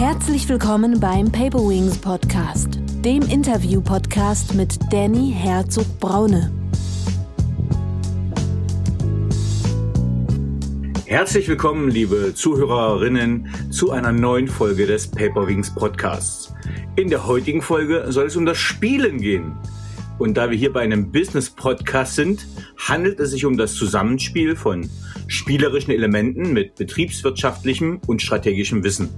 Herzlich willkommen beim Paper Wings Podcast, dem Interview-Podcast mit Danny Herzog-Braune. Herzlich willkommen, liebe Zuhörerinnen, zu einer neuen Folge des Paper Wings Podcasts. In der heutigen Folge soll es um das Spielen gehen. Und da wir hier bei einem Business-Podcast sind, handelt es sich um das Zusammenspiel von spielerischen Elementen mit betriebswirtschaftlichem und strategischem Wissen.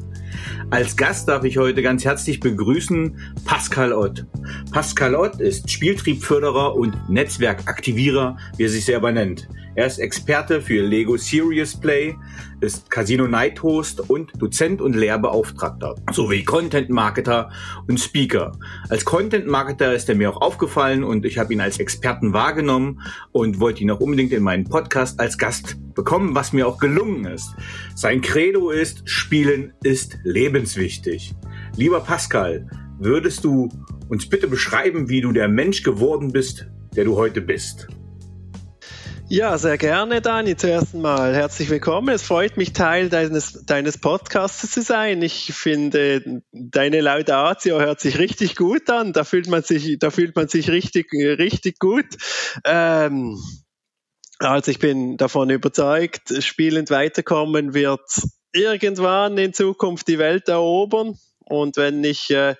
Als Gast darf ich heute ganz herzlich begrüßen Pascal Ott. Pascal Ott ist Spieltriebförderer und Netzwerkaktivierer, wie er sich selber nennt. Er ist Experte für Lego Serious Play, ist Casino Night Host und Dozent und Lehrbeauftragter sowie Content Marketer und Speaker. Als Content Marketer ist er mir auch aufgefallen und ich habe ihn als Experten wahrgenommen und wollte ihn auch unbedingt in meinen Podcast als Gast bekommen, was mir auch gelungen ist. Sein Credo ist, Spielen ist lebenswichtig. Lieber Pascal, würdest du uns bitte beschreiben, wie du der Mensch geworden bist, der du heute bist? Ja, sehr gerne, Dani. Zuerst einmal herzlich willkommen. Es freut mich, Teil deines, deines Podcasts zu sein. Ich finde, deine Laudatio hört sich richtig gut an. Da fühlt man sich, da fühlt man sich richtig, richtig gut. Ähm, also ich bin davon überzeugt, spielend weiterkommen wird irgendwann in Zukunft die Welt erobern. Und wenn ich äh,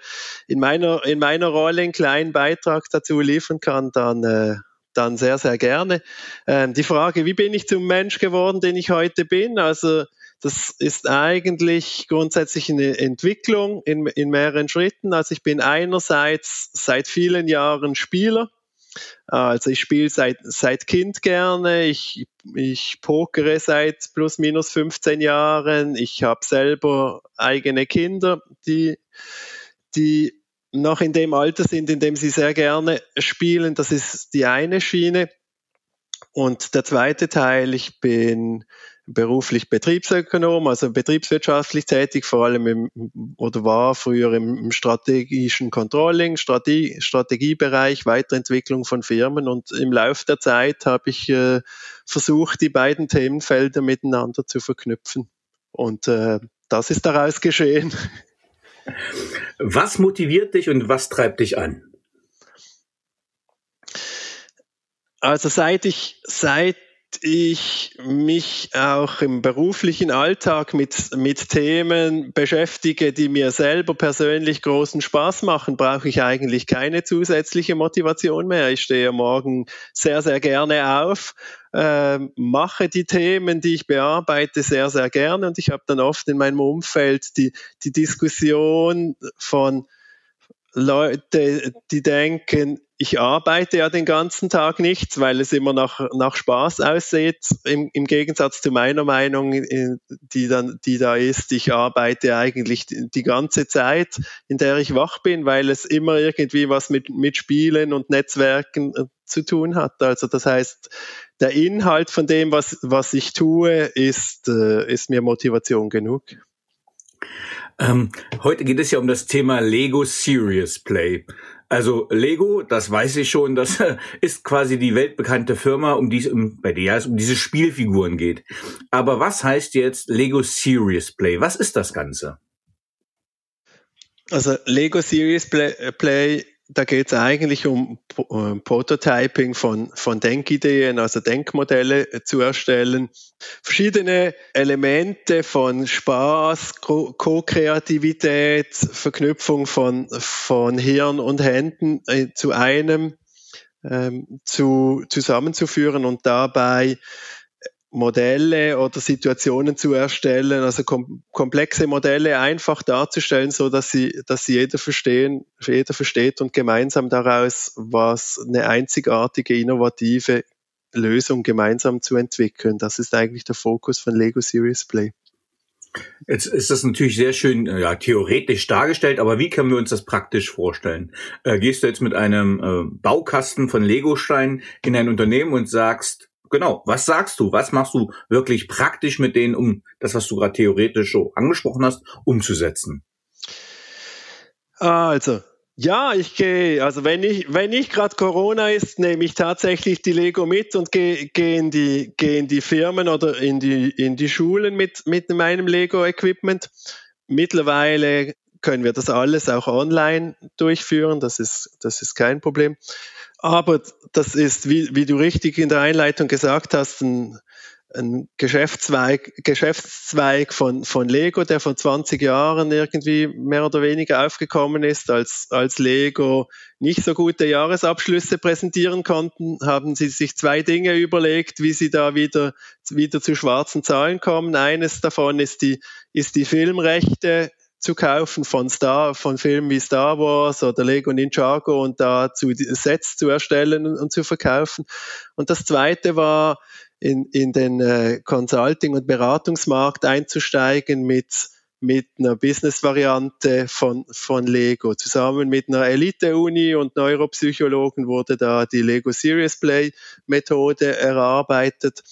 in, meiner, in meiner Rolle einen kleinen Beitrag dazu liefern kann, dann äh, dann sehr, sehr gerne. Ähm, die Frage, wie bin ich zum Mensch geworden, den ich heute bin? Also das ist eigentlich grundsätzlich eine Entwicklung in, in mehreren Schritten. Also ich bin einerseits seit vielen Jahren Spieler. Also ich spiele seit, seit Kind gerne, ich, ich pokere seit plus minus 15 Jahren, ich habe selber eigene Kinder, die, die noch in dem Alter sind, in dem sie sehr gerne spielen. Das ist die eine Schiene. Und der zweite Teil, ich bin beruflich Betriebsökonom, also betriebswirtschaftlich tätig, vor allem im, oder war früher im strategischen Controlling, Strategie, Strategiebereich, Weiterentwicklung von Firmen und im Laufe der Zeit habe ich äh, versucht, die beiden Themenfelder miteinander zu verknüpfen. Und äh, das ist daraus geschehen. Was motiviert dich und was treibt dich an? Also seit ich, seit ich mich auch im beruflichen Alltag mit, mit Themen beschäftige, die mir selber persönlich großen Spaß machen, brauche ich eigentlich keine zusätzliche Motivation mehr. Ich stehe morgen sehr, sehr gerne auf, äh, mache die Themen, die ich bearbeite, sehr, sehr gerne und ich habe dann oft in meinem Umfeld die, die Diskussion von Leute, die denken, ich arbeite ja den ganzen Tag nichts, weil es immer nach, nach Spaß aussieht, im, im Gegensatz zu meiner Meinung, die, dann, die da ist, ich arbeite eigentlich die ganze Zeit, in der ich wach bin, weil es immer irgendwie was mit, mit Spielen und Netzwerken äh, zu tun hat. Also das heißt, der Inhalt von dem, was, was ich tue, ist, äh, ist mir Motivation genug. Ähm, heute geht es ja um das Thema Lego Serious Play. Also Lego, das weiß ich schon, das ist quasi die weltbekannte Firma, um die es bei der es um diese Spielfiguren geht. Aber was heißt jetzt Lego Serious Play? Was ist das Ganze? Also Lego Serious Play, Play da geht es eigentlich um äh, Prototyping von, von Denkideen, also Denkmodelle äh, zu erstellen. Verschiedene Elemente von Spaß, Co-Kreativität, Verknüpfung von, von Hirn und Händen äh, zu einem ähm, zu, zusammenzuführen und dabei Modelle oder Situationen zu erstellen, also kom komplexe Modelle einfach darzustellen, so dass sie, dass sie jeder verstehen, jeder versteht und gemeinsam daraus was eine einzigartige, innovative Lösung gemeinsam zu entwickeln. Das ist eigentlich der Fokus von Lego Series Play. Jetzt ist das natürlich sehr schön ja, theoretisch dargestellt, aber wie können wir uns das praktisch vorstellen? Äh, gehst du jetzt mit einem äh, Baukasten von Lego-Steinen in ein Unternehmen und sagst, genau, was sagst du? Was machst du wirklich praktisch mit denen, um das, was du gerade theoretisch so angesprochen hast, umzusetzen? Also, ja, ich gehe, also wenn ich, wenn ich gerade Corona ist, nehme ich tatsächlich die Lego mit und gehe geh in, die, geh in die Firmen oder in die, in die Schulen mit, mit meinem Lego-Equipment mittlerweile können wir das alles auch online durchführen. Das ist, das ist kein Problem. Aber das ist, wie, wie du richtig in der Einleitung gesagt hast, ein, ein Geschäftszweig, Geschäftszweig von, von Lego, der vor 20 Jahren irgendwie mehr oder weniger aufgekommen ist, als, als Lego nicht so gute Jahresabschlüsse präsentieren konnten, haben sie sich zwei Dinge überlegt, wie sie da wieder, wieder zu schwarzen Zahlen kommen. Eines davon ist die, ist die Filmrechte zu kaufen von Star, von Filmen wie Star Wars oder Lego Ninjago und dazu Sets zu erstellen und zu verkaufen. Und das zweite war, in, in den äh, Consulting- und Beratungsmarkt einzusteigen mit, mit einer Business-Variante von, von Lego. Zusammen mit einer Elite-Uni und Neuropsychologen wurde da die Lego Serious Play Methode erarbeitet.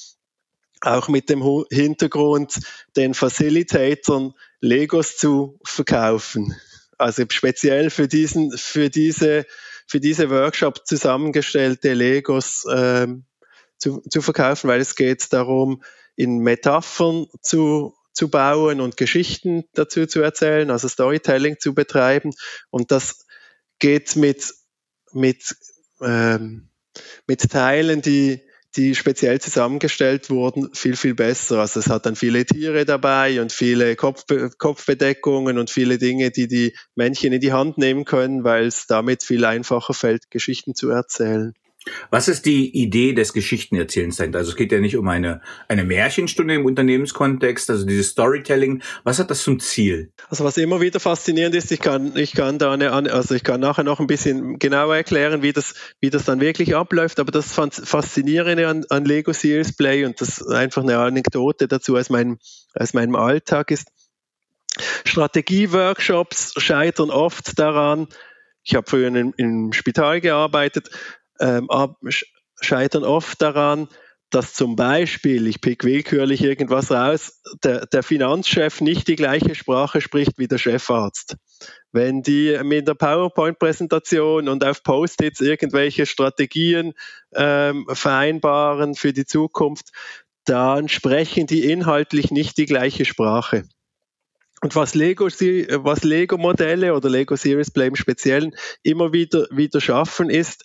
Auch mit dem Hintergrund, den Facilitatoren Legos zu verkaufen. Also speziell für diesen, für diese, für diese Workshop zusammengestellte Legos ähm, zu, zu verkaufen, weil es geht darum, in Metaphern zu, zu bauen und Geschichten dazu zu erzählen, also Storytelling zu betreiben. Und das geht mit, mit, ähm, mit Teilen, die, die speziell zusammengestellt wurden, viel, viel besser. Also es hat dann viele Tiere dabei und viele Kopf, Kopfbedeckungen und viele Dinge, die die Männchen in die Hand nehmen können, weil es damit viel einfacher fällt, Geschichten zu erzählen. Was ist die Idee des Geschichtenerzählens dahinter? Also es geht ja nicht um eine, eine Märchenstunde im Unternehmenskontext, also dieses Storytelling. Was hat das zum Ziel? Also was immer wieder faszinierend ist, ich kann, ich kann da eine, also ich kann nachher noch ein bisschen genauer erklären, wie das, wie das dann wirklich abläuft, aber das Faszinierende an, an Lego Series Play und das einfach eine Anekdote dazu aus meinem, aus meinem Alltag ist, Strategieworkshops scheitern oft daran, ich habe früher im Spital gearbeitet, ähm, scheitern oft daran, dass zum Beispiel, ich pick willkürlich irgendwas raus, der, der Finanzchef nicht die gleiche Sprache spricht wie der Chefarzt. Wenn die mit der PowerPoint-Präsentation und auf Post-its irgendwelche Strategien ähm, vereinbaren für die Zukunft, dann sprechen die inhaltlich nicht die gleiche Sprache. Und was Lego, was Lego Modelle oder Lego Series Play im Speziellen immer wieder, wieder schaffen, ist,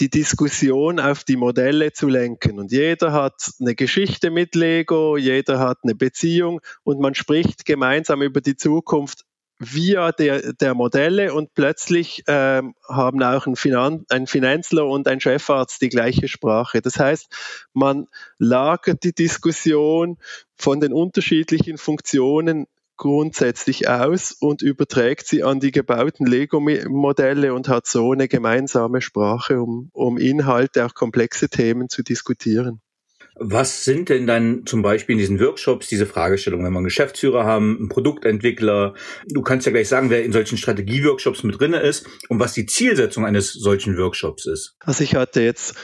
die Diskussion auf die Modelle zu lenken. Und jeder hat eine Geschichte mit Lego, jeder hat eine Beziehung und man spricht gemeinsam über die Zukunft via der, der Modelle und plötzlich ähm, haben auch ein, Finan ein Finanzler und ein Chefarzt die gleiche Sprache. Das heißt, man lagert die Diskussion von den unterschiedlichen Funktionen grundsätzlich aus und überträgt sie an die gebauten Lego-Modelle und hat so eine gemeinsame Sprache, um, um Inhalte, auch komplexe Themen zu diskutieren. Was sind denn dann zum Beispiel in diesen Workshops diese Fragestellungen, wenn wir einen Geschäftsführer haben, einen Produktentwickler? Du kannst ja gleich sagen, wer in solchen Strategieworkshops mit drinne ist und was die Zielsetzung eines solchen Workshops ist. Also ich hatte jetzt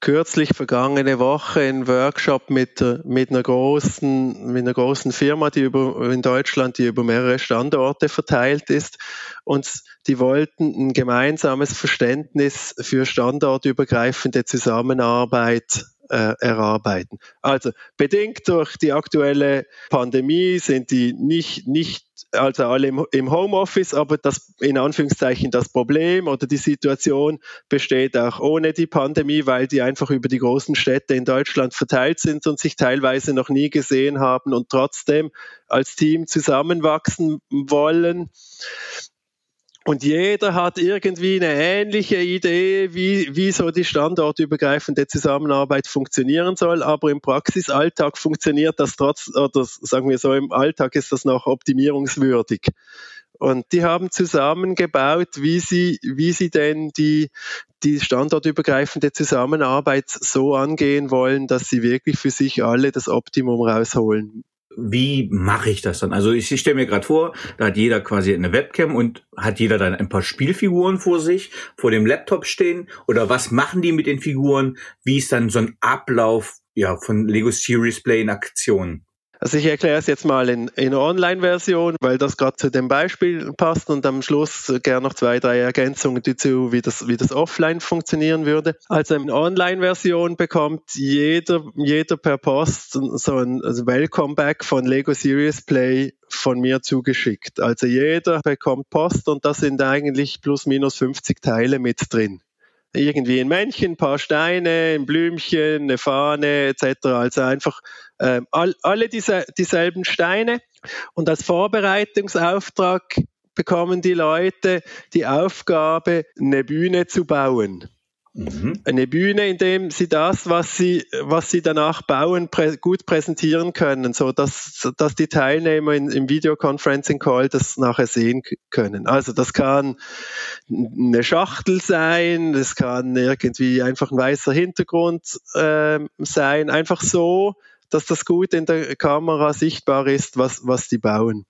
kürzlich vergangene Woche einen Workshop mit, mit einer großen, mit einer großen Firma, die über, in Deutschland, die über mehrere Standorte verteilt ist. Und die wollten ein gemeinsames Verständnis für standortübergreifende Zusammenarbeit äh, erarbeiten. Also bedingt durch die aktuelle Pandemie sind die nicht, nicht also alle im, im Homeoffice, aber das in Anführungszeichen das Problem oder die Situation besteht auch ohne die Pandemie, weil die einfach über die großen Städte in Deutschland verteilt sind und sich teilweise noch nie gesehen haben und trotzdem als Team zusammenwachsen wollen. Und jeder hat irgendwie eine ähnliche Idee, wie, wie so die standortübergreifende Zusammenarbeit funktionieren soll. Aber im Praxisalltag funktioniert das trotz, oder sagen wir so, im Alltag ist das noch optimierungswürdig. Und die haben zusammengebaut, wie sie, wie sie denn die, die standortübergreifende Zusammenarbeit so angehen wollen, dass sie wirklich für sich alle das Optimum rausholen wie mache ich das dann? Also ich, ich stelle mir gerade vor, da hat jeder quasi eine Webcam und hat jeder dann ein paar Spielfiguren vor sich, vor dem Laptop stehen. Oder was machen die mit den Figuren? Wie ist dann so ein Ablauf ja, von Lego Series Play in Aktion? Also ich erkläre es jetzt mal in, in Online-Version, weil das gerade zu dem Beispiel passt und am Schluss gerne noch zwei, drei Ergänzungen dazu, wie das, wie das offline funktionieren würde. Also in Online-Version bekommt jeder, jeder per Post so ein also Welcome Back von Lego Serious Play von mir zugeschickt. Also jeder bekommt Post und da sind eigentlich plus minus 50 Teile mit drin. Irgendwie ein Männchen, ein paar Steine, ein Blümchen, eine Fahne etc. Also einfach äh, all, alle diese, dieselben Steine. Und als Vorbereitungsauftrag bekommen die Leute die Aufgabe, eine Bühne zu bauen. Mhm. Eine Bühne, in dem sie das, was sie, was sie danach bauen, prä gut präsentieren können, so dass, dass die Teilnehmer in, im Videoconferencing Call das nachher sehen können. Also das kann eine Schachtel sein, das kann irgendwie einfach ein weißer Hintergrund äh, sein, einfach so, dass das gut in der Kamera sichtbar ist, was, was die bauen.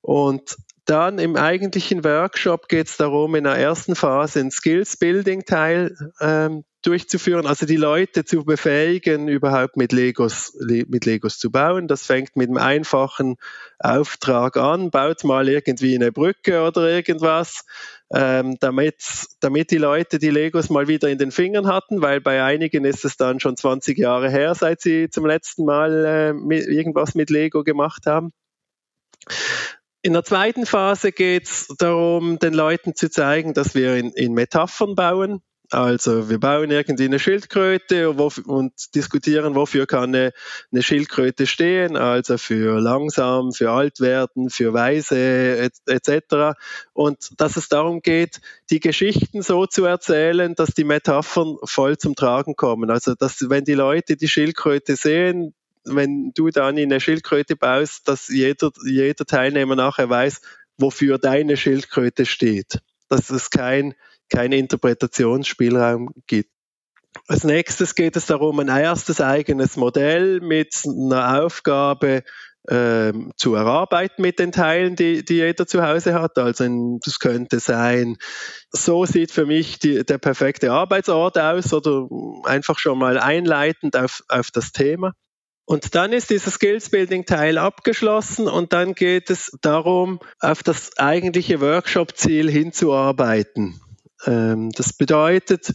Und dann im eigentlichen Workshop geht es darum, in der ersten Phase einen Skills-Building-Teil ähm, durchzuführen, also die Leute zu befähigen, überhaupt mit Legos, mit Legos zu bauen. Das fängt mit einem einfachen Auftrag an, baut mal irgendwie eine Brücke oder irgendwas, ähm, damit, die Leute die Legos mal wieder in den Fingern hatten, weil bei einigen ist es dann schon 20 Jahre her, seit sie zum letzten Mal äh, mit, irgendwas mit Lego gemacht haben. In der zweiten Phase geht es darum, den Leuten zu zeigen, dass wir in, in Metaphern bauen. Also wir bauen irgendwie eine Schildkröte und diskutieren, wofür kann eine, eine, Schildkröte stehen, also für langsam, für alt werden, für weise etc. Und dass es darum geht, die Geschichten so zu erzählen, dass die Metaphern voll zum Tragen kommen. Also dass wenn die Leute die Schildkröte sehen, wenn du dann in eine Schildkröte baust, dass jeder, jeder Teilnehmer nachher weiß, wofür deine Schildkröte steht. Dass es kein, kein Interpretationsspielraum gibt. Als nächstes geht es darum, ein erstes eigenes Modell mit einer Aufgabe ähm, zu erarbeiten mit den Teilen, die, die jeder zu Hause hat. Also ein, das könnte sein, so sieht für mich die, der perfekte Arbeitsort aus oder einfach schon mal einleitend auf, auf das Thema. Und dann ist dieser Skills Building Teil abgeschlossen und dann geht es darum, auf das eigentliche Workshop-Ziel hinzuarbeiten. Ähm, das bedeutet,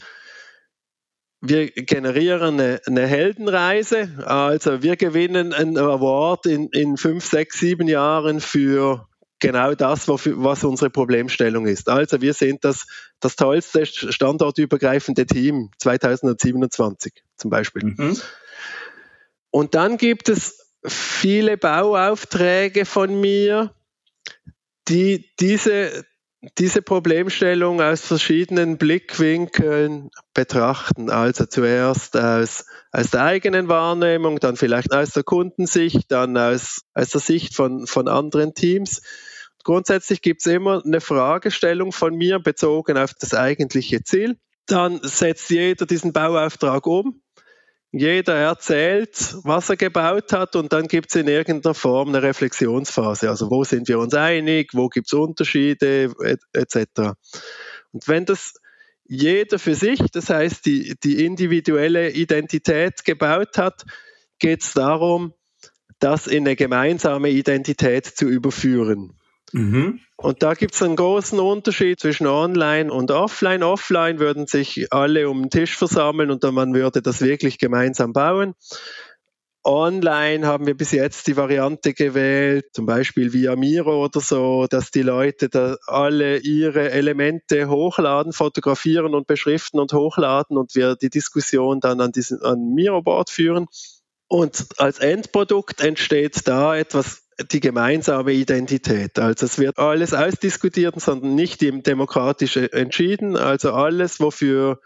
wir generieren eine, eine, Heldenreise, also wir gewinnen einen Award in, in fünf, sechs, sieben Jahren für genau das, was unsere Problemstellung ist. Also wir sind das, das tollste standortübergreifende Team 2027 zum Beispiel. Mhm. Und dann gibt es viele Bauaufträge von mir, die diese, diese Problemstellung aus verschiedenen Blickwinkeln betrachten. Also zuerst aus, aus der eigenen Wahrnehmung, dann vielleicht aus der Kundensicht, dann aus, aus der Sicht von, von anderen Teams. Grundsätzlich gibt es immer eine Fragestellung von mir bezogen auf das eigentliche Ziel. Dann setzt jeder diesen Bauauftrag um jeder erzählt, was er gebaut hat und dann gibt es in irgendeiner Form eine Reflexionsphase. Also wo sind wir uns einig, wo gibt es Unterschiede etc. Und wenn das jeder für sich, das heißt die, die individuelle Identität gebaut hat, geht es darum, das in eine gemeinsame Identität zu überführen. Mhm. Und da gibt es einen großen Unterschied zwischen Online und Offline. Offline würden sich alle um den Tisch versammeln und dann man würde das wirklich gemeinsam bauen. Online haben wir bis jetzt die Variante gewählt, zum Beispiel via Miro oder so, dass die Leute da alle ihre Elemente hochladen, fotografieren und beschriften und hochladen und wir die Diskussion dann an diesem an Miro-Board führen. Und als Endprodukt entsteht da etwas die gemeinsame Identität. Also es wird alles ausdiskutiert, sondern nicht demokratisch entschieden. Also alles, wofür,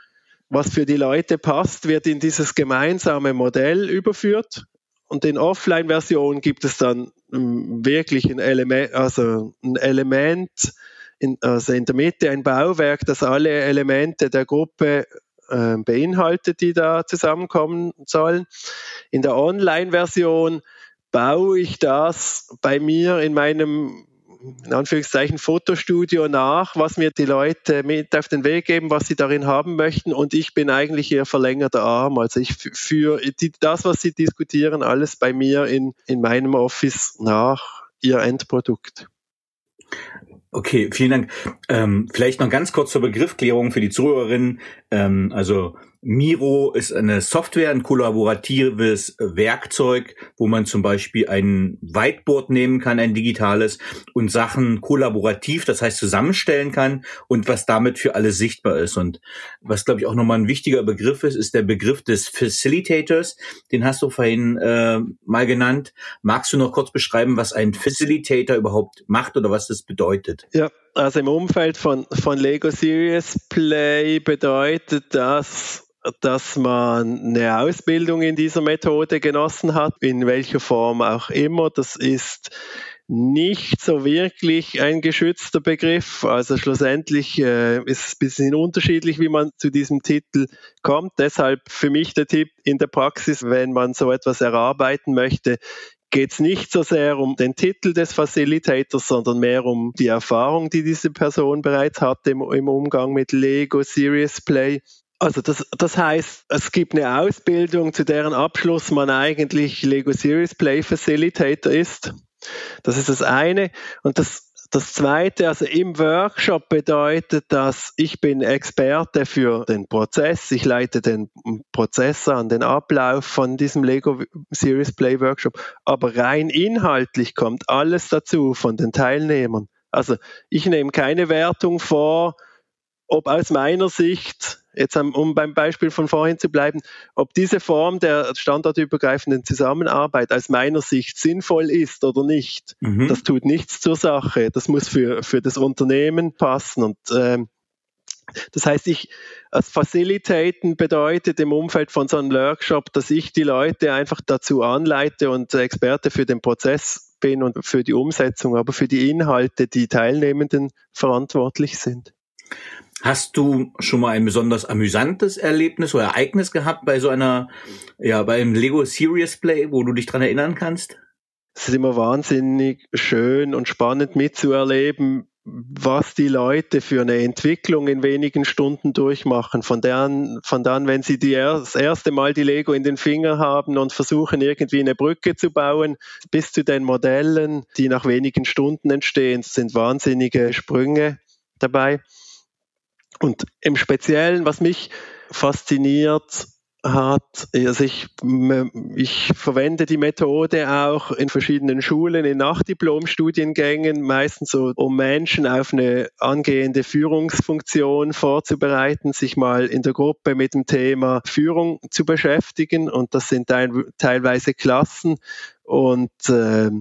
was für die Leute passt, wird in dieses gemeinsame Modell überführt. Und in Offline-Version gibt es dann ähm, wirklich ein Element, also ein Element, in, also in der Mitte ein Bauwerk, das alle Elemente der Gruppe äh, beinhaltet, die da zusammenkommen sollen. In der Online-Version baue ich das bei mir in meinem in Anführungszeichen Fotostudio nach, was mir die Leute mit auf den Weg geben, was sie darin haben möchten. Und ich bin eigentlich ihr verlängerter Arm. Also ich führe das, was sie diskutieren, alles bei mir in, in meinem Office nach, ihr Endprodukt. Okay, vielen Dank. Ähm, vielleicht noch ganz kurz zur Begriffklärung für die Zuhörerinnen. Ähm, also Miro ist eine Software, ein kollaboratives Werkzeug, wo man zum Beispiel ein Whiteboard nehmen kann, ein digitales, und Sachen kollaborativ, das heißt zusammenstellen kann und was damit für alle sichtbar ist. Und was, glaube ich, auch nochmal ein wichtiger Begriff ist, ist der Begriff des Facilitators. Den hast du vorhin äh, mal genannt. Magst du noch kurz beschreiben, was ein Facilitator überhaupt macht oder was das bedeutet? Ja, also im Umfeld von, von Lego Serious Play bedeutet das, dass man eine Ausbildung in dieser Methode genossen hat, in welcher Form auch immer. Das ist nicht so wirklich ein geschützter Begriff. Also schlussendlich äh, ist es ein bisschen unterschiedlich, wie man zu diesem Titel kommt. Deshalb für mich der Tipp in der Praxis, wenn man so etwas erarbeiten möchte, geht es nicht so sehr um den Titel des Facilitators, sondern mehr um die Erfahrung, die diese Person bereits hat im, im Umgang mit Lego Serious Play. Also das, das heißt, es gibt eine Ausbildung, zu deren Abschluss man eigentlich Lego Series Play Facilitator ist. Das ist das eine. Und das, das zweite, also im Workshop bedeutet das, ich bin Experte für den Prozess, ich leite den Prozess an, den Ablauf von diesem Lego Series Play Workshop, aber rein inhaltlich kommt alles dazu von den Teilnehmern. Also ich nehme keine Wertung vor, ob aus meiner Sicht jetzt um beim Beispiel von vorhin zu bleiben, ob diese Form der standortübergreifenden Zusammenarbeit aus meiner Sicht sinnvoll ist oder nicht, mhm. das tut nichts zur Sache. Das muss für, für das Unternehmen passen und ähm, das heißt, ich als Facilitaten bedeutet im Umfeld von so einem Workshop, dass ich die Leute einfach dazu anleite und Experte für den Prozess bin und für die Umsetzung, aber für die Inhalte die Teilnehmenden verantwortlich sind. Hast du schon mal ein besonders amüsantes Erlebnis oder Ereignis gehabt bei so einer, ja, beim Lego Serious Play, wo du dich dran erinnern kannst? Es ist immer wahnsinnig schön und spannend mitzuerleben, was die Leute für eine Entwicklung in wenigen Stunden durchmachen. Von dann, von dann, wenn sie die er, das erste Mal die Lego in den Finger haben und versuchen irgendwie eine Brücke zu bauen, bis zu den Modellen, die nach wenigen Stunden entstehen, sind wahnsinnige Sprünge dabei. Und im Speziellen, was mich fasziniert hat, also ich, ich verwende die Methode auch in verschiedenen Schulen, in Nachdiplom-Studiengängen, meistens so, um Menschen auf eine angehende Führungsfunktion vorzubereiten, sich mal in der Gruppe mit dem Thema Führung zu beschäftigen. Und das sind teilweise Klassen und äh,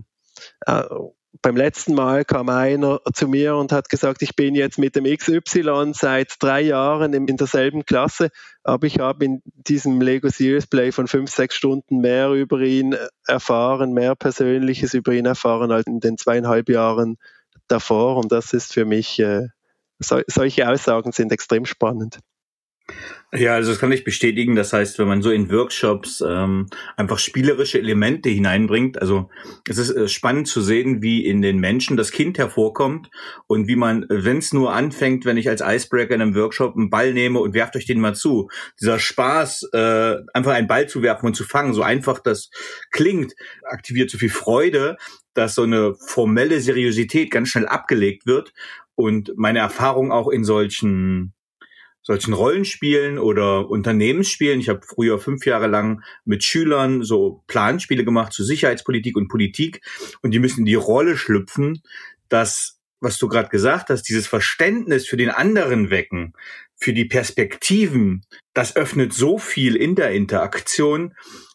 beim letzten Mal kam einer zu mir und hat gesagt, ich bin jetzt mit dem XY seit drei Jahren in, derselben Klasse, aber ich habe in diesem Lego Series Play von fünf, sechs Stunden mehr über ihn erfahren, mehr Persönliches über ihn erfahren als in den zweieinhalb Jahren davor. Und das ist für mich, äh, so, solche Aussagen sind extrem spannend. Ja, also das kann ich bestätigen. Das heißt, wenn man so in Workshops ähm, einfach spielerische Elemente hineinbringt, also es ist äh, spannend zu sehen, wie in den Menschen das Kind hervorkommt und wie man, wenn es nur anfängt, wenn ich als Icebreaker in einem Workshop einen Ball nehme und werft euch den mal zu, dieser Spaß, äh, einfach einen Ball zu werfen und zu fangen, so einfach das klingt, aktiviert so viel Freude, dass so eine formelle Seriosität ganz schnell abgelegt wird und meine Erfahrung auch in solchen solchen Rollenspielen oder Unternehmensspielen. Ich habe früher fünf Jahre lang mit Schülern so Planspiele gemacht zu Sicherheitspolitik und Politik und die müssen in die Rolle schlüpfen, dass, was du gerade gesagt hast, dieses Verständnis für den anderen wecken, für die Perspektiven, das öffnet so viel in der Interaktion.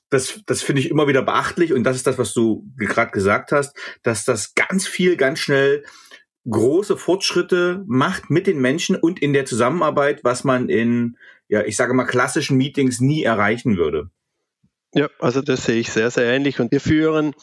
Das, das finde ich immer wieder beachtlich und das ist das, was du gerade gesagt hast, dass das ganz viel, ganz schnell große Fortschritte macht mit den Menschen und in der Zusammenarbeit, was man in, ja, ich sage mal, klassischen Meetings nie erreichen würde. Ja, also das sehe ich sehr, sehr ähnlich. Und wir führen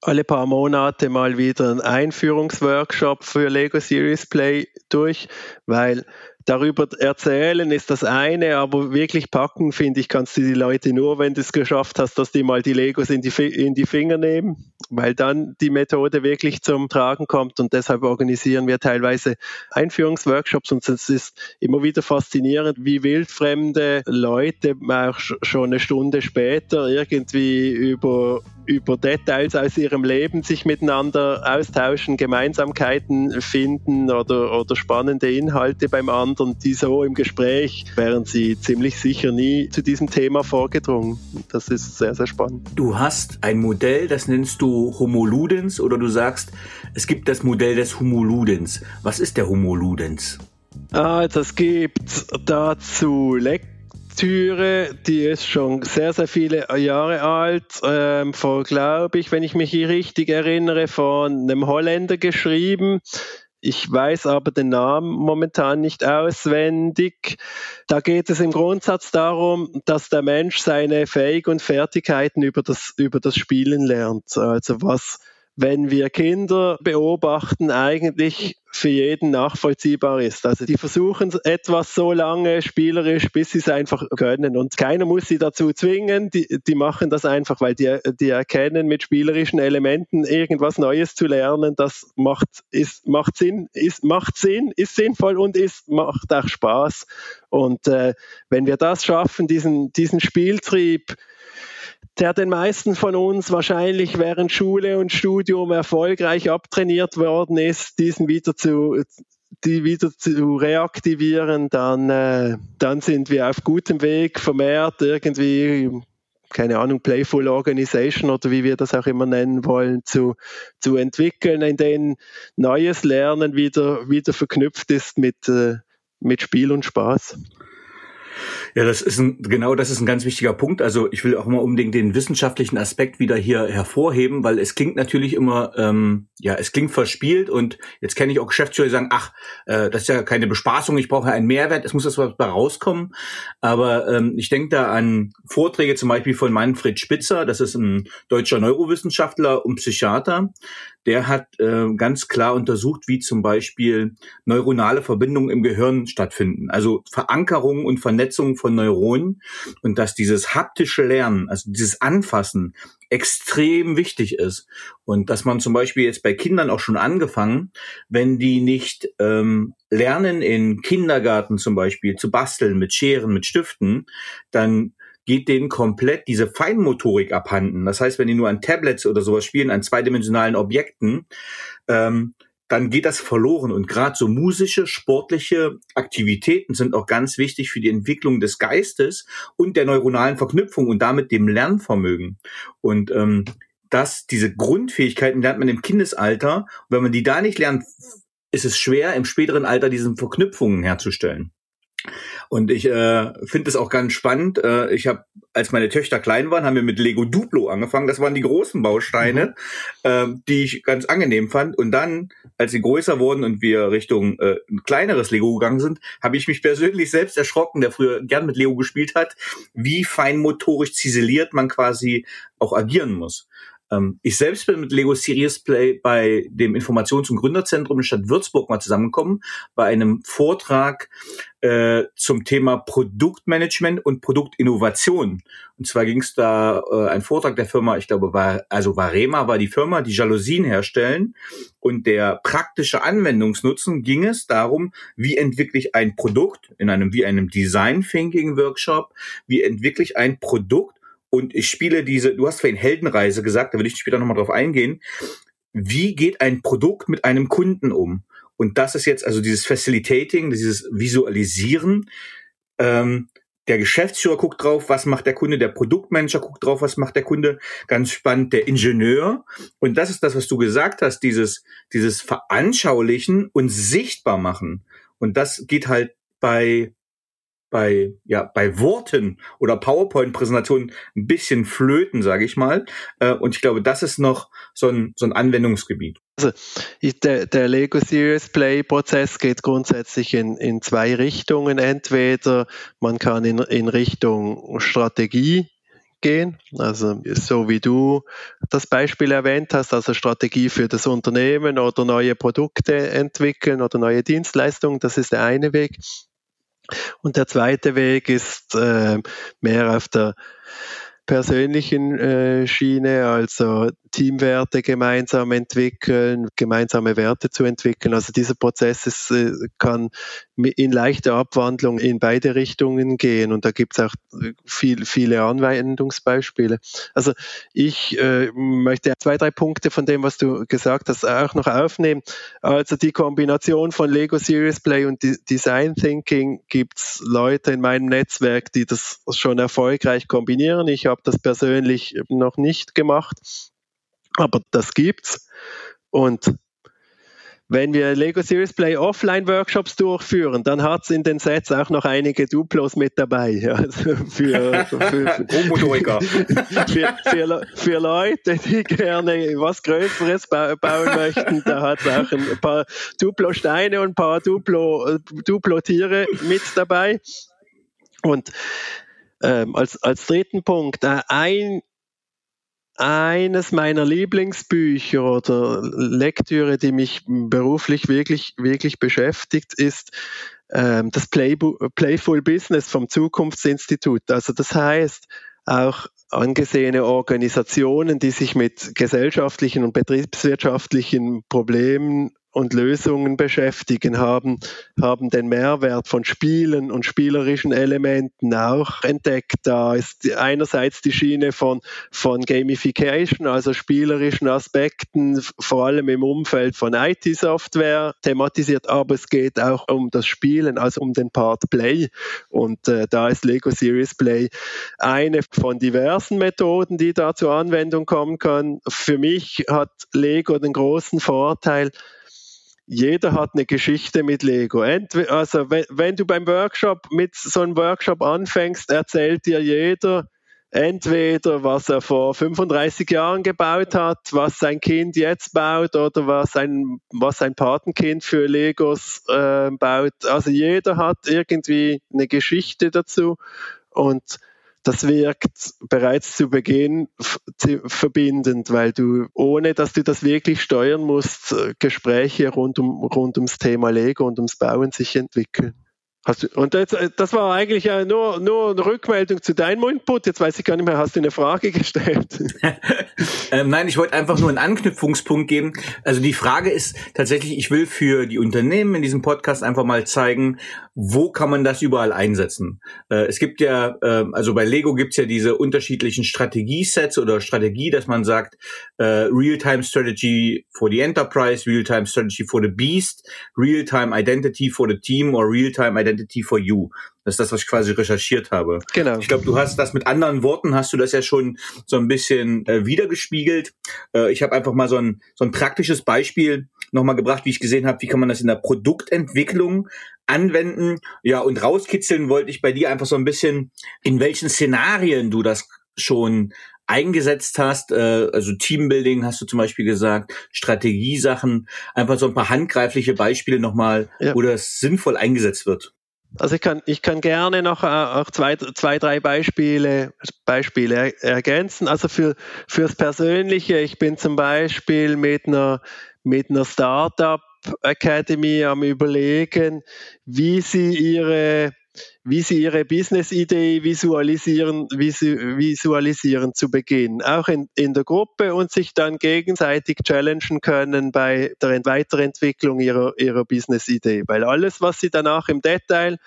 alle paar Monate mal wieder einen Einführungsworkshop für Lego Series Play durch, weil darüber erzählen ist das eine, aber wirklich packen, finde ich, kannst du die Leute nur, wenn du es geschafft hast, dass die mal die Legos in die, in die Finger nehmen, weil dann die Methode wirklich zum Tragen kommt und deshalb organisieren wir teilweise Einführungsworkshops und es ist immer wieder faszinierend, wie wildfremde Leute auch schon eine Stunde später irgendwie über über Details aus ihrem Leben sich miteinander austauschen, Gemeinsamkeiten finden oder, oder spannende Inhalte beim anderen, die so im Gespräch wären sie ziemlich sicher nie zu diesem Thema vorgedrungen. Das ist sehr, sehr spannend. Du hast ein Modell, das nennst du Homo Ludens oder du sagst, es gibt das Modell des Homo Ludens. Was ist der Homo Ludens? Ah, das gibt dazu Leck Lektüre, die ist schon sehr, sehr viele Jahre alt, ähm, vor, glaube ich, wenn ich mich richtig erinnere, von einem Holländer geschrieben. Ich weiß aber den Namen momentan nicht auswendig. Da geht es im Grundsatz darum, dass der Mensch seine Fähigkeiten und Fertigkeiten über das, über das Spielen lernt. Also was wenn wir Kinder beobachten, eigentlich für jeden nachvollziehbar ist. Also die versuchen etwas so lange spielerisch, bis sie es einfach können. Und keiner muss sie dazu zwingen. Die, die machen das einfach, weil die, die erkennen, mit spielerischen Elementen irgendwas Neues zu lernen. Das macht, ist, macht Sinn, ist, macht Sinn, ist sinnvoll und ist, macht auch Spaß. Und äh, wenn wir das schaffen, diesen, diesen Spieltrieb, der den meisten von uns wahrscheinlich während Schule und Studium erfolgreich abtrainiert worden ist, diesen wieder zu, die wieder zu reaktivieren, dann, äh, dann sind wir auf gutem Weg, vermehrt irgendwie, keine Ahnung, Playful Organization oder wie wir das auch immer nennen wollen, zu, zu entwickeln, in denen neues Lernen wieder, wieder verknüpft ist mit, äh, mit Spiel und Spaß. Ja, das ist ein, genau das ist ein ganz wichtiger Punkt. Also ich will auch mal unbedingt den wissenschaftlichen Aspekt wieder hier hervorheben, weil es klingt natürlich immer, ähm, ja, es klingt verspielt und jetzt kenne ich auch Geschäftsführer, die sagen, ach, äh, das ist ja keine Bespaßung, ich brauche einen Mehrwert, es muss das was rauskommen. Aber ähm, ich denke da an Vorträge zum Beispiel von Manfred Spitzer, das ist ein deutscher Neurowissenschaftler und Psychiater, der hat äh, ganz klar untersucht, wie zum Beispiel neuronale Verbindungen im Gehirn stattfinden, also Verankerung und Vernetzung von Neuronen und dass dieses haptische Lernen, also dieses Anfassen extrem wichtig ist. Und dass man zum Beispiel jetzt bei Kindern auch schon angefangen, wenn die nicht ähm, lernen in Kindergarten zum Beispiel zu basteln mit Scheren, mit Stiften, dann geht denen komplett diese Feinmotorik abhanden. Das heißt, wenn die nur an Tablets oder sowas spielen, an zweidimensionalen Objekten, ähm, dann geht das verloren. Und gerade so musische, sportliche Aktivitäten sind auch ganz wichtig für die Entwicklung des Geistes und der neuronalen Verknüpfung und damit dem Lernvermögen. Und ähm, das, diese Grundfähigkeiten lernt man im Kindesalter. Und wenn man die da nicht lernt, ist es schwer, im späteren Alter diese Verknüpfungen herzustellen. Und ich äh, finde es auch ganz spannend. Äh, ich habe, als meine Töchter klein waren, haben wir mit Lego Duplo angefangen. Das waren die großen Bausteine, mhm. äh, die ich ganz angenehm fand. Und dann, als sie größer wurden und wir Richtung äh, ein kleineres Lego gegangen sind, habe ich mich persönlich selbst erschrocken, der früher gern mit Lego gespielt hat, wie feinmotorisch ziseliert man quasi auch agieren muss. Ähm, ich selbst bin mit Lego Serious Play bei dem Informations- und Gründerzentrum in Stadt Würzburg mal zusammengekommen, bei einem Vortrag äh, zum Thema Produktmanagement und Produktinnovation. Und zwar ging es da äh, ein Vortrag der Firma, ich glaube, war, also Varema war die Firma, die Jalousien herstellen. Und der praktische Anwendungsnutzen ging es darum, wie entwickle ich ein Produkt in einem, wie einem Design Thinking Workshop, wie entwickle ich ein Produkt, und ich spiele diese, du hast vorhin Heldenreise gesagt, da will ich später nochmal drauf eingehen. Wie geht ein Produkt mit einem Kunden um? Und das ist jetzt also dieses Facilitating, dieses Visualisieren. Ähm, der Geschäftsführer guckt drauf, was macht der Kunde, der Produktmanager guckt drauf, was macht der Kunde, ganz spannend, der Ingenieur. Und das ist das, was du gesagt hast, dieses, dieses Veranschaulichen und sichtbar machen. Und das geht halt bei bei, ja, bei Worten oder PowerPoint-Präsentationen ein bisschen flöten, sage ich mal. Äh, und ich glaube, das ist noch so ein, so ein Anwendungsgebiet. Also der, der Lego Serious Play Prozess geht grundsätzlich in, in zwei Richtungen. Entweder man kann in, in Richtung Strategie gehen, also so wie du das Beispiel erwähnt hast, also Strategie für das Unternehmen oder neue Produkte entwickeln oder neue Dienstleistungen, das ist der eine Weg. Und der zweite Weg ist äh, mehr auf der persönlichen äh, Schiene, also Teamwerte gemeinsam entwickeln, gemeinsame Werte zu entwickeln. Also dieser Prozess ist, äh, kann in leichter Abwandlung in beide Richtungen gehen und da gibt es auch viel, viele Anwendungsbeispiele. Also ich äh, möchte zwei, drei Punkte von dem, was du gesagt hast, auch noch aufnehmen. Also die Kombination von Lego Serious Play und Design Thinking gibt es Leute in meinem Netzwerk, die das schon erfolgreich kombinieren. Ich habe das persönlich noch nicht gemacht. Aber das gibt's. Und wenn wir Lego Series Play Offline Workshops durchführen, dann hat es in den Sets auch noch einige Duplos mit dabei. Ja, also für, für, für, für, für, Leute, die gerne was Größeres bauen möchten, da hat es auch ein paar Duplo-Steine und ein paar Duplo-Tiere mit dabei. Und ähm, als, als dritten Punkt, äh, ein eines meiner Lieblingsbücher oder Lektüre, die mich beruflich wirklich, wirklich beschäftigt, ist ähm, das Playbu Playful Business vom Zukunftsinstitut. Also das heißt, auch angesehene Organisationen, die sich mit gesellschaftlichen und betriebswirtschaftlichen Problemen und Lösungen beschäftigen, haben, haben den Mehrwert von Spielen und spielerischen Elementen auch entdeckt. Da ist einerseits die Schiene von, von Gamification, also spielerischen Aspekten, vor allem im Umfeld von IT-Software thematisiert, aber es geht auch um das Spielen, also um den Part Play. Und äh, da ist Lego Series Play eine von diversen Methoden, die da zur Anwendung kommen können. Für mich hat Lego den großen Vorteil, jeder hat eine Geschichte mit Lego. also wenn, wenn, du beim Workshop mit so einem Workshop anfängst, erzählt dir jeder entweder, was er vor 35 Jahren gebaut hat, was sein Kind jetzt baut oder was ein, was ein Patenkind für Legos äh, baut. Also jeder hat irgendwie eine Geschichte dazu und das wirkt bereits zu Beginn verbindend, weil du, ohne dass du das wirklich steuern musst, äh, Gespräche rund, um, rund ums Thema Lego und ums Bauen sich entwickeln. Du, und das, äh, das, war eigentlich nur, nur eine Rückmeldung zu deinem Input. Jetzt weiß ich gar nicht mehr, hast du eine Frage gestellt? ähm, nein, ich wollte einfach nur einen Anknüpfungspunkt geben. Also die Frage ist tatsächlich, ich will für die Unternehmen in diesem Podcast einfach mal zeigen, wo kann man das überall einsetzen? Äh, es gibt ja, äh, also bei Lego gibt's ja diese unterschiedlichen Strategiesets oder Strategie, dass man sagt, äh, Real-Time Strategy for the Enterprise, Real-Time Strategy for the Beast, Real-Time Identity for the Team or Real-Time Identity for You. Das ist das, was ich quasi recherchiert habe. Genau. Ich glaube, du hast das mit anderen Worten, hast du das ja schon so ein bisschen äh, wiedergespiegelt. Äh, ich habe einfach mal so ein, so ein praktisches Beispiel nochmal gebracht, wie ich gesehen habe, wie kann man das in der Produktentwicklung anwenden. Ja, und rauskitzeln wollte ich bei dir einfach so ein bisschen, in welchen Szenarien du das schon eingesetzt hast, äh, also Teambuilding hast du zum Beispiel gesagt, Strategiesachen, einfach so ein paar handgreifliche Beispiele nochmal, ja. wo das sinnvoll eingesetzt wird. Also ich kann, ich kann gerne noch äh, auch zwei, zwei drei Beispiele, Beispiele ergänzen. Also für, fürs Persönliche, ich bin zum Beispiel mit einer, mit einer Startup Academy am überlegen, wie sie ihre wie sie ihre Business-Idee visualisieren, visualisieren zu Beginn, auch in, in der Gruppe und sich dann gegenseitig challengen können bei der Weiterentwicklung ihrer, ihrer Business-Idee. Weil alles, was sie danach im Detail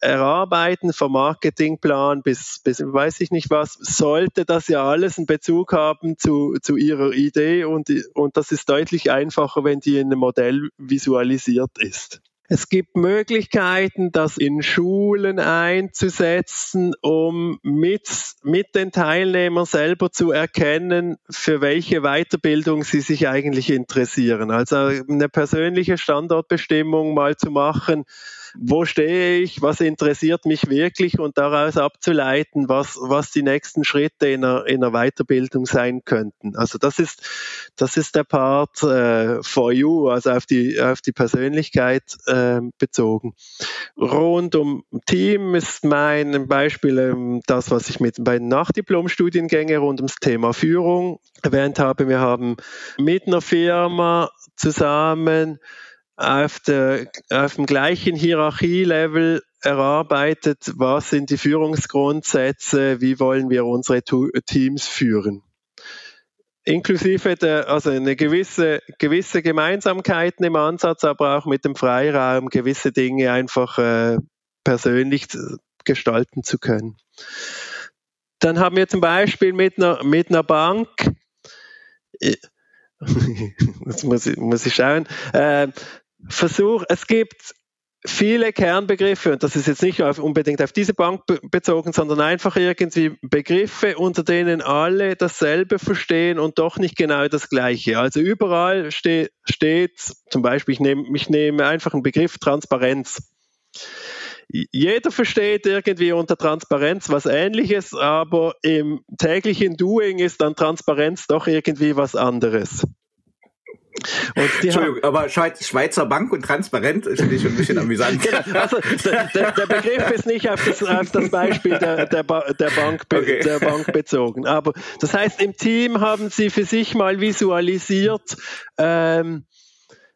erarbeiten, vom Marketingplan bis, bis weiß ich nicht was, sollte das ja alles einen Bezug haben zu, zu ihrer Idee und, und das ist deutlich einfacher, wenn die in einem Modell visualisiert ist. Es gibt Möglichkeiten, das in Schulen einzusetzen, um mit, mit den Teilnehmern selber zu erkennen, für welche Weiterbildung sie sich eigentlich interessieren. Also eine persönliche Standortbestimmung mal zu machen, wo stehe ich, was interessiert mich wirklich und daraus abzuleiten, was, was die nächsten Schritte in einer, in einer Weiterbildung sein könnten. Also das ist, das ist der Part äh, for you, also auf die, auf die Persönlichkeit äh, bezogen. Rund um Team ist mein Beispiel ähm, das, was ich mit bei Nachdiplomstudiengängen rund ums Thema Führung erwähnt habe. Wir haben mit einer Firma zusammen auf, der, auf dem gleichen Hierarchielevel erarbeitet, was sind die Führungsgrundsätze, wie wollen wir unsere Teams führen. Inklusive der, also eine gewisse, gewisse Gemeinsamkeiten im Ansatz, aber auch mit dem Freiraum gewisse Dinge einfach äh, persönlich gestalten zu können. Dann haben wir zum Beispiel mit einer, mit einer Bank, jetzt muss ich, muss ich schauen, äh, Versuch, es gibt viele Kernbegriffe, und das ist jetzt nicht unbedingt auf diese Bank bezogen, sondern einfach irgendwie Begriffe, unter denen alle dasselbe verstehen und doch nicht genau das Gleiche. Also überall ste steht zum Beispiel, ich nehme, ich nehme einfach einen Begriff Transparenz. Jeder versteht irgendwie unter Transparenz was Ähnliches, aber im täglichen Doing ist dann Transparenz doch irgendwie was anderes. Entschuldigung, aber Schweizer Bank und transparent finde ich schon ein bisschen amüsant. genau, also der, der, Begriff ist nicht auf das, auf das Beispiel der, der, der, Bank, okay. der Bank bezogen. Aber das heißt, im Team haben Sie für sich mal visualisiert, ähm,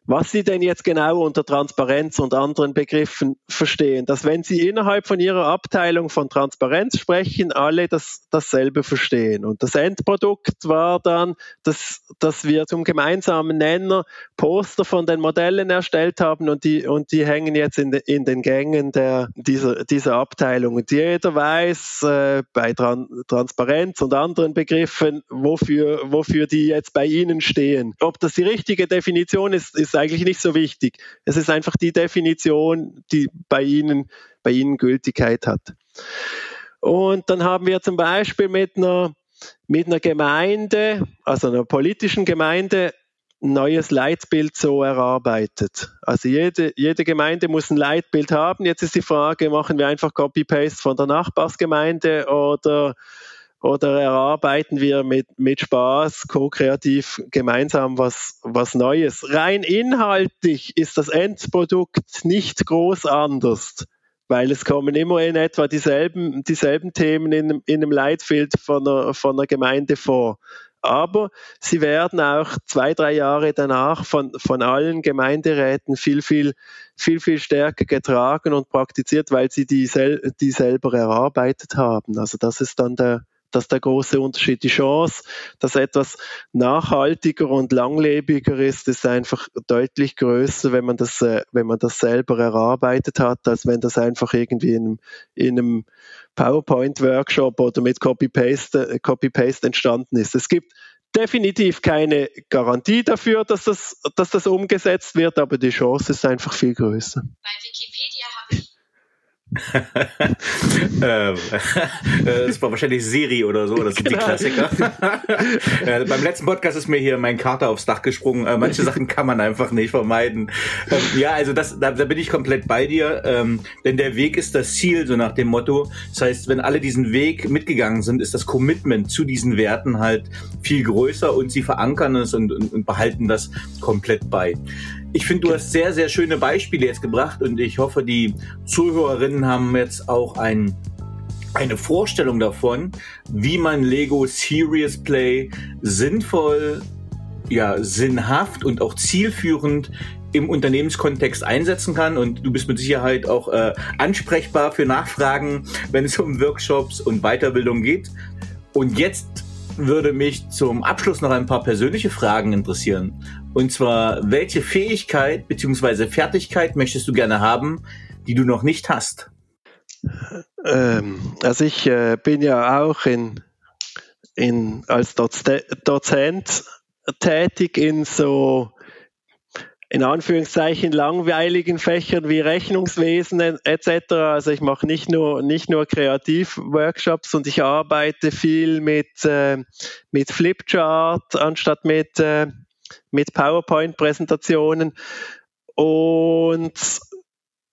was Sie denn jetzt genau unter Transparenz und anderen Begriffen verstehen. Dass wenn Sie innerhalb von Ihrer Abteilung von Transparenz sprechen, alle das, dasselbe verstehen. Und das Endprodukt war dann, dass, dass wir zum gemeinsamen Nenner Poster von den Modellen erstellt haben und die, und die hängen jetzt in, de, in den Gängen der, dieser, dieser Abteilung. Und jeder weiß äh, bei Tran Transparenz und anderen Begriffen, wofür, wofür die jetzt bei Ihnen stehen. Ob das die richtige Definition ist, ist ist eigentlich nicht so wichtig. Es ist einfach die Definition, die bei Ihnen, bei Ihnen Gültigkeit hat. Und dann haben wir zum Beispiel mit einer, mit einer Gemeinde, also einer politischen Gemeinde, ein neues Leitbild so erarbeitet. Also jede, jede Gemeinde muss ein Leitbild haben. Jetzt ist die Frage, machen wir einfach Copy-Paste von der Nachbarsgemeinde oder oder erarbeiten wir mit, mit Spaß, ko-kreativ gemeinsam was, was Neues? Rein inhaltlich ist das Endprodukt nicht groß anders, weil es kommen immer in etwa dieselben, dieselben Themen in, in einem Leitbild von einer, von einer Gemeinde vor. Aber sie werden auch zwei, drei Jahre danach von, von allen Gemeinderäten viel, viel, viel, viel stärker getragen und praktiziert, weil sie die, sel die selber erarbeitet haben. Also das ist dann der, das ist der große Unterschied. Die Chance, dass etwas nachhaltiger und langlebiger ist, ist einfach deutlich größer, wenn man das, äh, wenn man das selber erarbeitet hat, als wenn das einfach irgendwie in, in einem PowerPoint-Workshop oder mit Copy-Paste äh, Copy -Paste entstanden ist. Es gibt definitiv keine Garantie dafür, dass das, dass das umgesetzt wird, aber die Chance ist einfach viel größer. Bei Wikipedia habe ich ähm, das war wahrscheinlich Siri oder so, das sind genau. die Klassiker. äh, beim letzten Podcast ist mir hier mein Kater aufs Dach gesprungen. Äh, manche Sachen kann man einfach nicht vermeiden. Ähm, ja, also das, da, da, bin ich komplett bei dir, ähm, denn der Weg ist das Ziel, so nach dem Motto. Das heißt, wenn alle diesen Weg mitgegangen sind, ist das Commitment zu diesen Werten halt viel größer und sie verankern es und, und, und behalten das komplett bei. Ich finde, du hast sehr, sehr schöne Beispiele jetzt gebracht und ich hoffe, die Zuhörerinnen haben jetzt auch ein, eine Vorstellung davon, wie man Lego Serious Play sinnvoll, ja, sinnhaft und auch zielführend im Unternehmenskontext einsetzen kann. Und du bist mit Sicherheit auch äh, ansprechbar für Nachfragen, wenn es um Workshops und Weiterbildung geht. Und jetzt würde mich zum Abschluss noch ein paar persönliche Fragen interessieren. Und zwar, welche Fähigkeit bzw. Fertigkeit möchtest du gerne haben, die du noch nicht hast? Ähm, also ich äh, bin ja auch in, in, als Dozent tätig in so in Anführungszeichen langweiligen Fächern wie Rechnungswesen etc. Also ich mache nicht nur nicht nur Kreativworkshops und ich arbeite viel mit äh, mit Flipchart anstatt mit äh, mit PowerPoint-Präsentationen. Und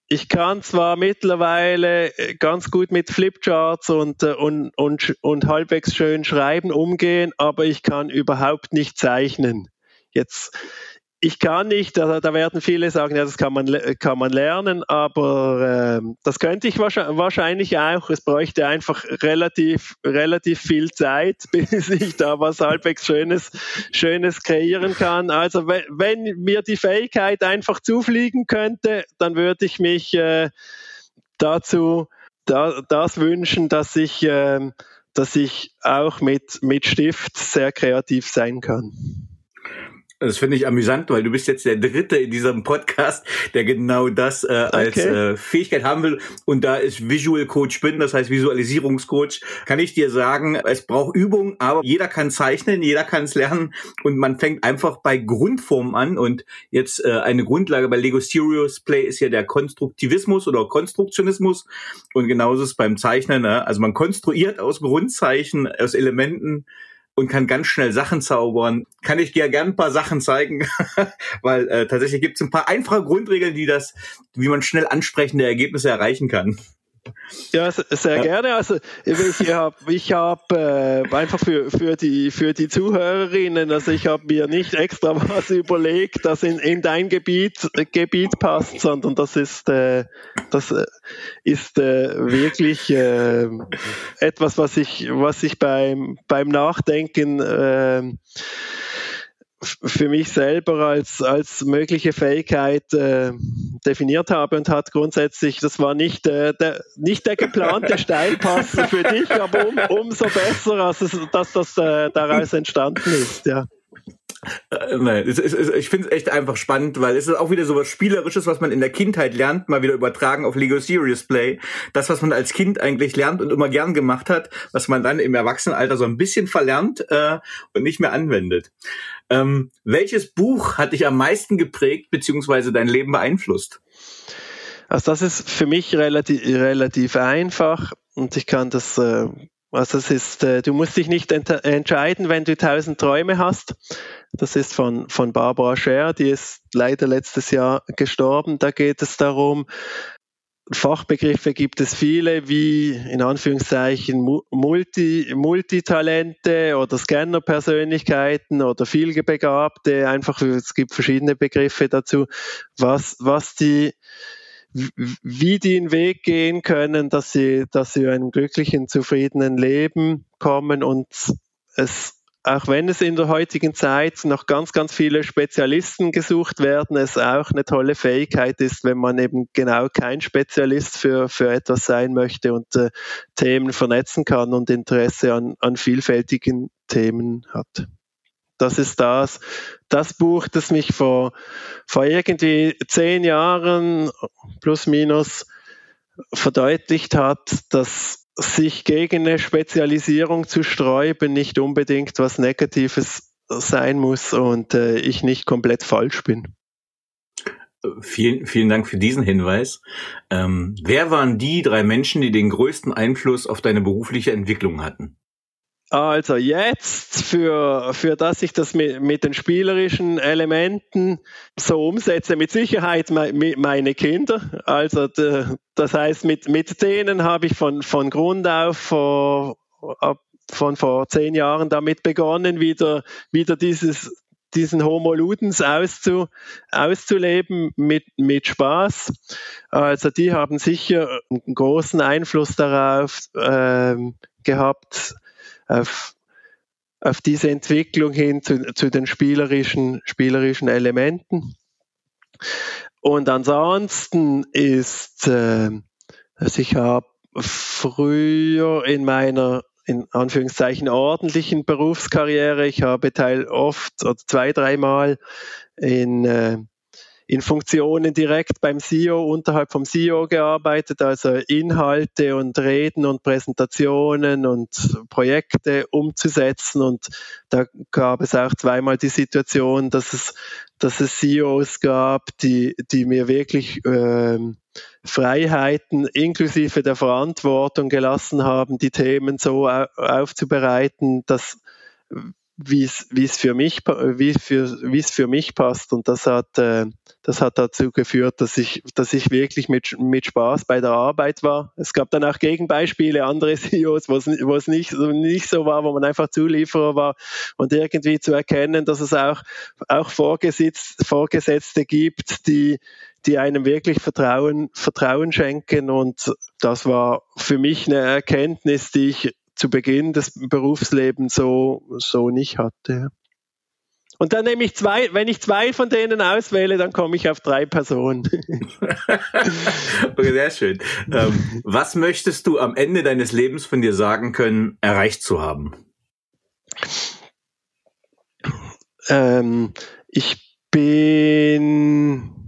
ich kann zwar mittlerweile ganz gut mit Flipcharts und, äh, und, und, und halbwegs schön schreiben umgehen, aber ich kann überhaupt nicht zeichnen. Jetzt ich kann nicht, da, da, werden viele sagen, ja, das kann man, kann man lernen, aber äh, das könnte ich wahrscheinlich auch. Es bräuchte einfach relativ, relativ viel Zeit, bis ich da was halbwegs Schönes, Schönes kreieren kann. Also wenn, mir die Fähigkeit einfach zufliegen könnte, dann würde ich mich äh, dazu da, das wünschen, dass ich, äh, dass ich auch mit, mit Stift sehr kreativ sein kann. Das finde ich amüsant, weil du bist jetzt der Dritte in diesem Podcast, der genau das äh, als okay. äh, Fähigkeit haben will. Und da ich Visual Coach bin, das heißt Visualisierungscoach, kann ich dir sagen, es braucht Übung, aber jeder kann zeichnen, jeder kann es lernen und man fängt einfach bei Grundformen an. Und jetzt äh, eine Grundlage bei Lego Serious Play ist ja der Konstruktivismus oder Konstruktionismus. Und genauso ist es beim Zeichnen. Ne? Also man konstruiert aus Grundzeichen, aus Elementen und kann ganz schnell Sachen zaubern. Kann ich dir gerne ein paar Sachen zeigen, weil äh, tatsächlich gibt es ein paar einfache Grundregeln, die das, wie man schnell ansprechende Ergebnisse erreichen kann. Ja, sehr gerne. Also ich habe ich hab, äh, einfach für, für, die, für die Zuhörerinnen, also ich habe mir nicht extra was überlegt, das in, in dein Gebiet, Gebiet passt, sondern das ist, äh, das äh, ist äh, wirklich äh, etwas, was ich, was ich beim, beim Nachdenken äh, für mich selber als, als mögliche Fähigkeit äh, definiert habe und hat grundsätzlich, das war nicht, äh, der, nicht der geplante Steilpass für dich, aber um, umso besser, als es, dass das äh, daraus entstanden ist. Ja. Äh, nein, es ist, ich finde es echt einfach spannend, weil es ist auch wieder so was Spielerisches, was man in der Kindheit lernt, mal wieder übertragen auf Lego Serious Play. Das, was man als Kind eigentlich lernt und immer gern gemacht hat, was man dann im Erwachsenenalter so ein bisschen verlernt äh, und nicht mehr anwendet. Ähm, welches Buch hat dich am meisten geprägt beziehungsweise dein Leben beeinflusst? Also das ist für mich relativ, relativ einfach und ich kann das äh, also es ist, äh, du musst dich nicht entscheiden, wenn du tausend Träume hast. Das ist von, von Barbara Scher, die ist leider letztes Jahr gestorben. Da geht es darum, Fachbegriffe gibt es viele, wie in Anführungszeichen Multi, Multitalente oder Scanner-Persönlichkeiten oder vielbegabte. Einfach, es gibt verschiedene Begriffe dazu, was, was die wie die den Weg gehen können, dass sie, dass sie einem glücklichen, zufriedenen Leben kommen und es auch wenn es in der heutigen Zeit noch ganz, ganz viele Spezialisten gesucht werden, es auch eine tolle Fähigkeit ist, wenn man eben genau kein Spezialist für, für etwas sein möchte und äh, Themen vernetzen kann und Interesse an, an vielfältigen Themen hat. Das ist das, das Buch, das mich vor, vor irgendwie zehn Jahren plus minus verdeutlicht hat, dass sich gegen eine Spezialisierung zu sträuben nicht unbedingt was Negatives sein muss und äh, ich nicht komplett falsch bin. Vielen, vielen Dank für diesen Hinweis. Ähm, wer waren die drei Menschen, die den größten Einfluss auf deine berufliche Entwicklung hatten? Also jetzt, für, für dass ich das mit, mit den spielerischen Elementen so umsetze, mit Sicherheit me, meine Kinder. Also das heißt, mit, mit denen habe ich von, von Grund auf vor, von vor zehn Jahren damit begonnen, wieder, wieder dieses, diesen Homo Ludens auszu, auszuleben mit, mit Spaß. Also die haben sicher einen großen Einfluss darauf ähm, gehabt, auf, auf diese Entwicklung hin zu, zu den spielerischen, spielerischen Elementen. Und ansonsten ist, äh, also ich habe früher in meiner in Anführungszeichen ordentlichen Berufskarriere, ich habe teil oft oder zwei, dreimal in äh, in Funktionen direkt beim CEO, unterhalb vom CEO gearbeitet, also Inhalte und Reden und Präsentationen und Projekte umzusetzen. Und da gab es auch zweimal die Situation, dass es, dass es CEOs gab, die, die mir wirklich äh, Freiheiten inklusive der Verantwortung gelassen haben, die Themen so aufzubereiten, dass wie es wie es für mich wie für wie es für mich passt. Und das hat äh, das hat dazu geführt, dass ich dass ich wirklich mit mit Spaß bei der Arbeit war. Es gab dann auch Gegenbeispiele andere CEOs, wo es wo es nicht so nicht so war, wo man einfach Zulieferer war. Und irgendwie zu erkennen, dass es auch auch Vorgesetzt, Vorgesetzte gibt, die die einem wirklich Vertrauen Vertrauen schenken. Und das war für mich eine Erkenntnis, die ich zu Beginn des Berufslebens so, so nicht hatte. Und dann nehme ich zwei, wenn ich zwei von denen auswähle, dann komme ich auf drei Personen. okay, sehr schön. Ähm, was möchtest du am Ende deines Lebens von dir sagen können, erreicht zu haben? Ähm, ich bin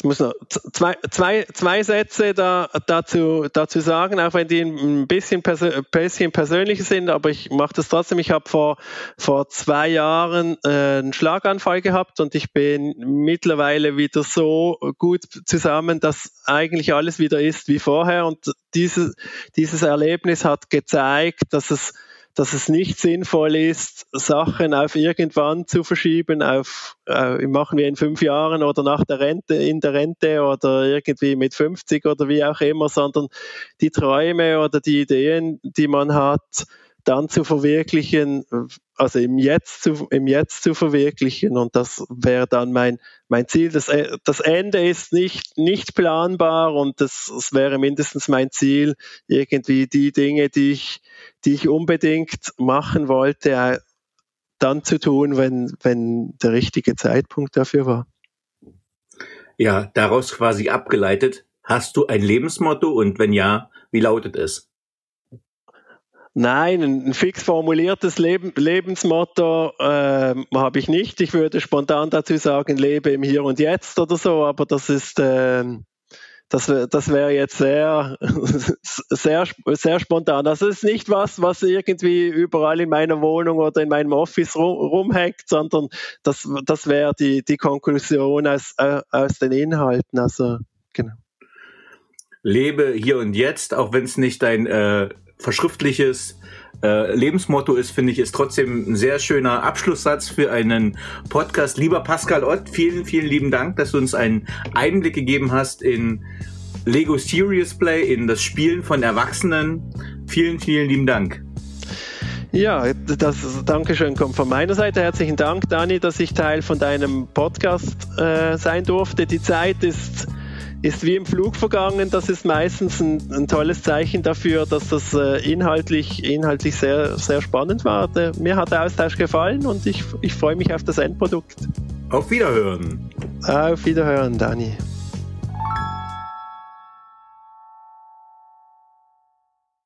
ich muss noch zwei, zwei, zwei Sätze da, dazu, dazu sagen, auch wenn die ein bisschen, persö bisschen persönlich sind, aber ich mache das trotzdem. Ich habe vor, vor zwei Jahren äh, einen Schlaganfall gehabt und ich bin mittlerweile wieder so gut zusammen, dass eigentlich alles wieder ist wie vorher. Und dieses, dieses Erlebnis hat gezeigt, dass es dass es nicht sinnvoll ist, Sachen auf irgendwann zu verschieben, auf äh, machen wir in fünf Jahren oder nach der Rente, in der Rente oder irgendwie mit 50 oder wie auch immer, sondern die Träume oder die Ideen, die man hat, dann zu verwirklichen, also im Jetzt zu, im Jetzt zu verwirklichen. Und das wäre dann mein, mein Ziel. Das, äh, das Ende ist nicht, nicht planbar und das, das wäre mindestens mein Ziel, irgendwie die Dinge, die ich, die ich unbedingt machen wollte, äh, dann zu tun, wenn, wenn der richtige Zeitpunkt dafür war. Ja, daraus quasi abgeleitet, hast du ein Lebensmotto und wenn ja, wie lautet es? Nein, ein fix formuliertes Leben, Lebensmotto äh, habe ich nicht. Ich würde spontan dazu sagen, lebe im Hier und Jetzt oder so, aber das ist, äh, das, das wäre jetzt sehr, sehr, sehr spontan. Das ist nicht was, was irgendwie überall in meiner Wohnung oder in meinem Office rum, rumhängt, sondern das, das wäre die, die Konklusion aus, äh, aus den Inhalten. Also, genau. Lebe hier und jetzt, auch wenn es nicht dein äh, verschriftliches äh, Lebensmotto ist, finde ich, ist trotzdem ein sehr schöner Abschlusssatz für einen Podcast. Lieber Pascal Ott, vielen, vielen lieben Dank, dass du uns einen Einblick gegeben hast in Lego Serious Play, in das Spielen von Erwachsenen. Vielen, vielen lieben Dank. Ja, das Dankeschön kommt von meiner Seite. Herzlichen Dank, Dani, dass ich Teil von deinem Podcast äh, sein durfte. Die Zeit ist ist wie im Flug vergangen. Das ist meistens ein, ein tolles Zeichen dafür, dass das äh, inhaltlich, inhaltlich sehr, sehr spannend war. Der, mir hat der Austausch gefallen und ich, ich freue mich auf das Endprodukt. Auf Wiederhören. Auf Wiederhören, Dani.